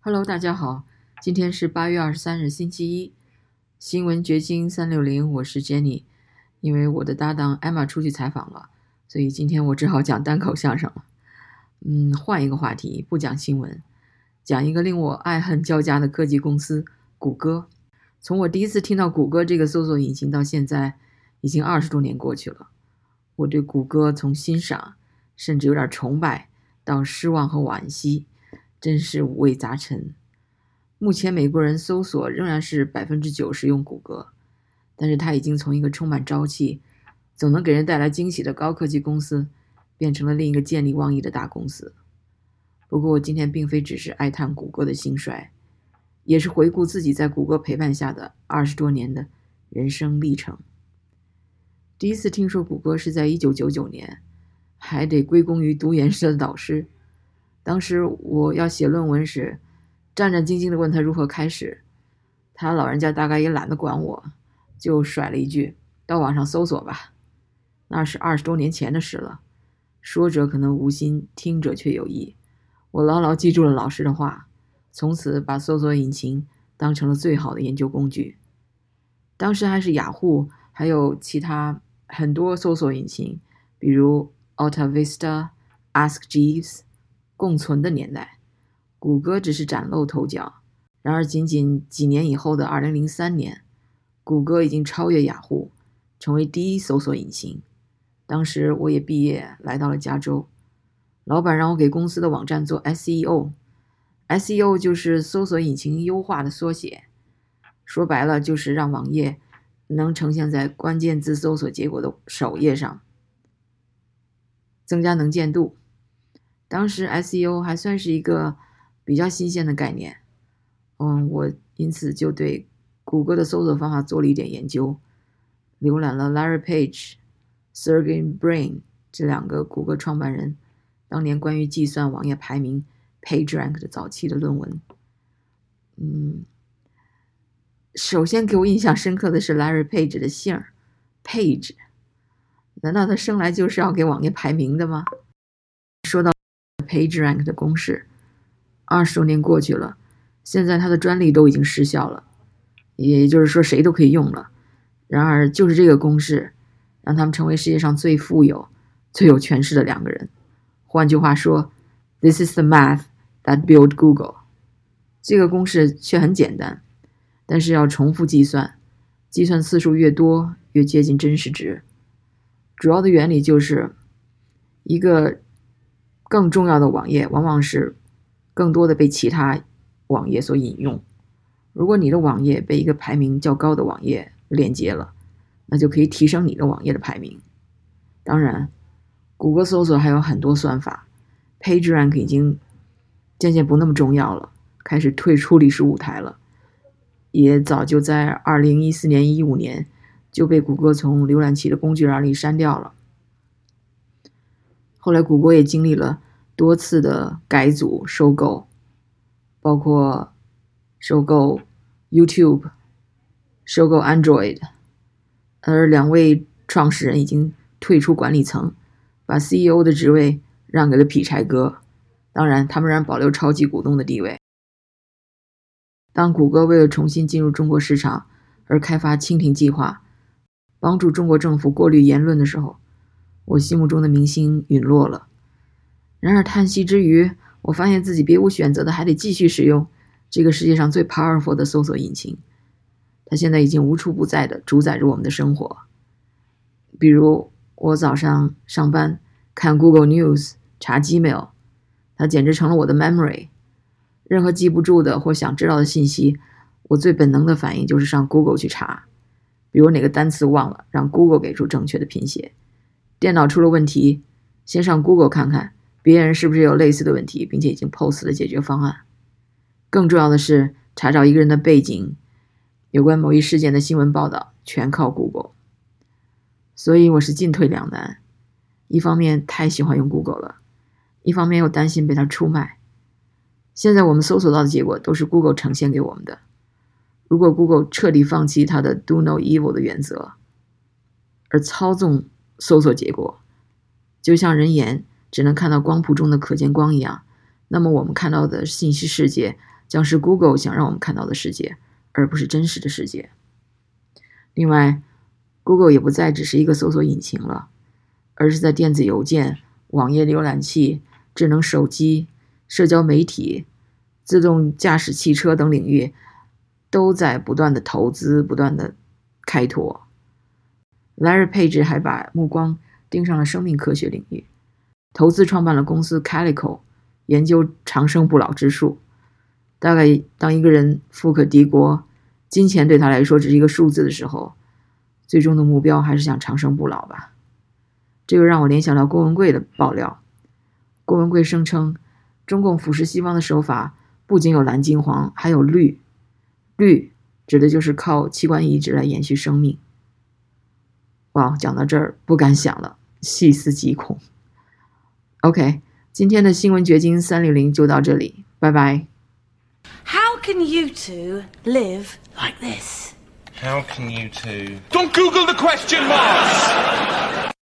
Hello，大家好，今天是八月二十三日，星期一。新闻掘金三六零，我是 Jenny。因为我的搭档 Emma 出去采访了，所以今天我只好讲单口相声了。嗯，换一个话题，不讲新闻，讲一个令我爱恨交加的科技公司——谷歌。从我第一次听到谷歌这个搜索引擎到现在，已经二十多年过去了。我对谷歌从欣赏，甚至有点崇拜，到失望和惋惜。真是五味杂陈。目前美国人搜索仍然是百分之九十用谷歌，但是它已经从一个充满朝气、总能给人带来惊喜的高科技公司，变成了另一个见利忘义的大公司。不过，我今天并非只是哀叹谷歌的兴衰，也是回顾自己在谷歌陪伴下的二十多年的人生历程。第一次听说谷歌是在一九九九年，还得归功于读研时的导师。当时我要写论文时，战战兢兢地问他如何开始，他老人家大概也懒得管我，就甩了一句：“到网上搜索吧。”那是二十多年前的事了。说者可能无心，听者却有意。我牢牢记住了老师的话，从此把搜索引擎当成了最好的研究工具。当时还是雅虎，还有其他很多搜索引擎，比如 Alta Vista、Ask Jeeves。共存的年代，谷歌只是崭露头角。然而，仅仅几年以后的2003年，谷歌已经超越雅虎，成为第一搜索引擎。当时我也毕业来到了加州，老板让我给公司的网站做 SEO，SEO 就是搜索引擎优化的缩写，说白了就是让网页能呈现在关键字搜索结果的首页上，增加能见度。当时 SEO 还算是一个比较新鲜的概念，嗯，我因此就对谷歌的搜索方法做了一点研究，浏览了 Larry Page、Sergey Brin 这两个谷歌创办人当年关于计算网页排名 PageRank 的早期的论文。嗯，首先给我印象深刻的是 Larry Page 的姓儿 Page，难道他生来就是要给网页排名的吗？PageRank 的公式，二十多年过去了，现在它的专利都已经失效了，也就是说谁都可以用了。然而，就是这个公式，让他们成为世界上最富有、最有权势的两个人。换句话说，This is the math that built Google。这个公式却很简单，但是要重复计算，计算次数越多，越接近真实值。主要的原理就是一个。更重要的网页往往是更多的被其他网页所引用。如果你的网页被一个排名较高的网页链接了，那就可以提升你的网页的排名。当然，谷歌搜索还有很多算法，PageRank 已经渐渐不那么重要了，开始退出历史舞台了，也早就在2014年、15年就被谷歌从浏览器的工具栏里删掉了。后来，谷歌也经历了多次的改组、收购，包括收购 YouTube、收购 Android，而两位创始人已经退出管理层，把 CEO 的职位让给了劈柴哥。当然，他们仍然保留超级股东的地位。当谷歌为了重新进入中国市场而开发蜻蜓计划，帮助中国政府过滤言论的时候，我心目中的明星陨落了。然而叹息之余，我发现自己别无选择的，还得继续使用这个世界上最 powerful 的搜索引擎。它现在已经无处不在的主宰着我们的生活。比如我早上上班看 Google News，查 Gmail，它简直成了我的 memory。任何记不住的或想知道的信息，我最本能的反应就是上 Google 去查。比如哪个单词忘了，让 Google 给出正确的拼写。电脑出了问题，先上 Google 看看别人是不是有类似的问题，并且已经 post 了解决方案。更重要的是，查找一个人的背景，有关某一事件的新闻报道，全靠 Google。所以我是进退两难：一方面太喜欢用 Google 了，一方面又担心被他出卖。现在我们搜索到的结果都是 Google 呈现给我们的。如果 Google 彻底放弃它的 “Do No Evil” 的原则，而操纵，搜索结果就像人眼只能看到光谱中的可见光一样，那么我们看到的信息世界将是 Google 想让我们看到的世界，而不是真实的世界。另外，Google 也不再只是一个搜索引擎了，而是在电子邮件、网页浏览器、智能手机、社交媒体、自动驾驶汽车等领域，都在不断的投资、不断的开拓。Larry Page 还把目光盯上了生命科学领域，投资创办了公司 Calico，研究长生不老之术。大概当一个人富可敌国。金钱对他来说只是一个数字的时候，最终的目标还是想长生不老吧。这个让我联想到郭文贵的爆料。郭文贵声称，中共腐蚀西方的手法不仅有蓝金黄，还有绿。绿指的就是靠器官移植来延续生命。哇，讲到这儿不敢想了，细思极恐。OK，今天的新闻掘金三六零就到这里，拜拜。How can you two live like this? How can you two? Don't Google the question marks!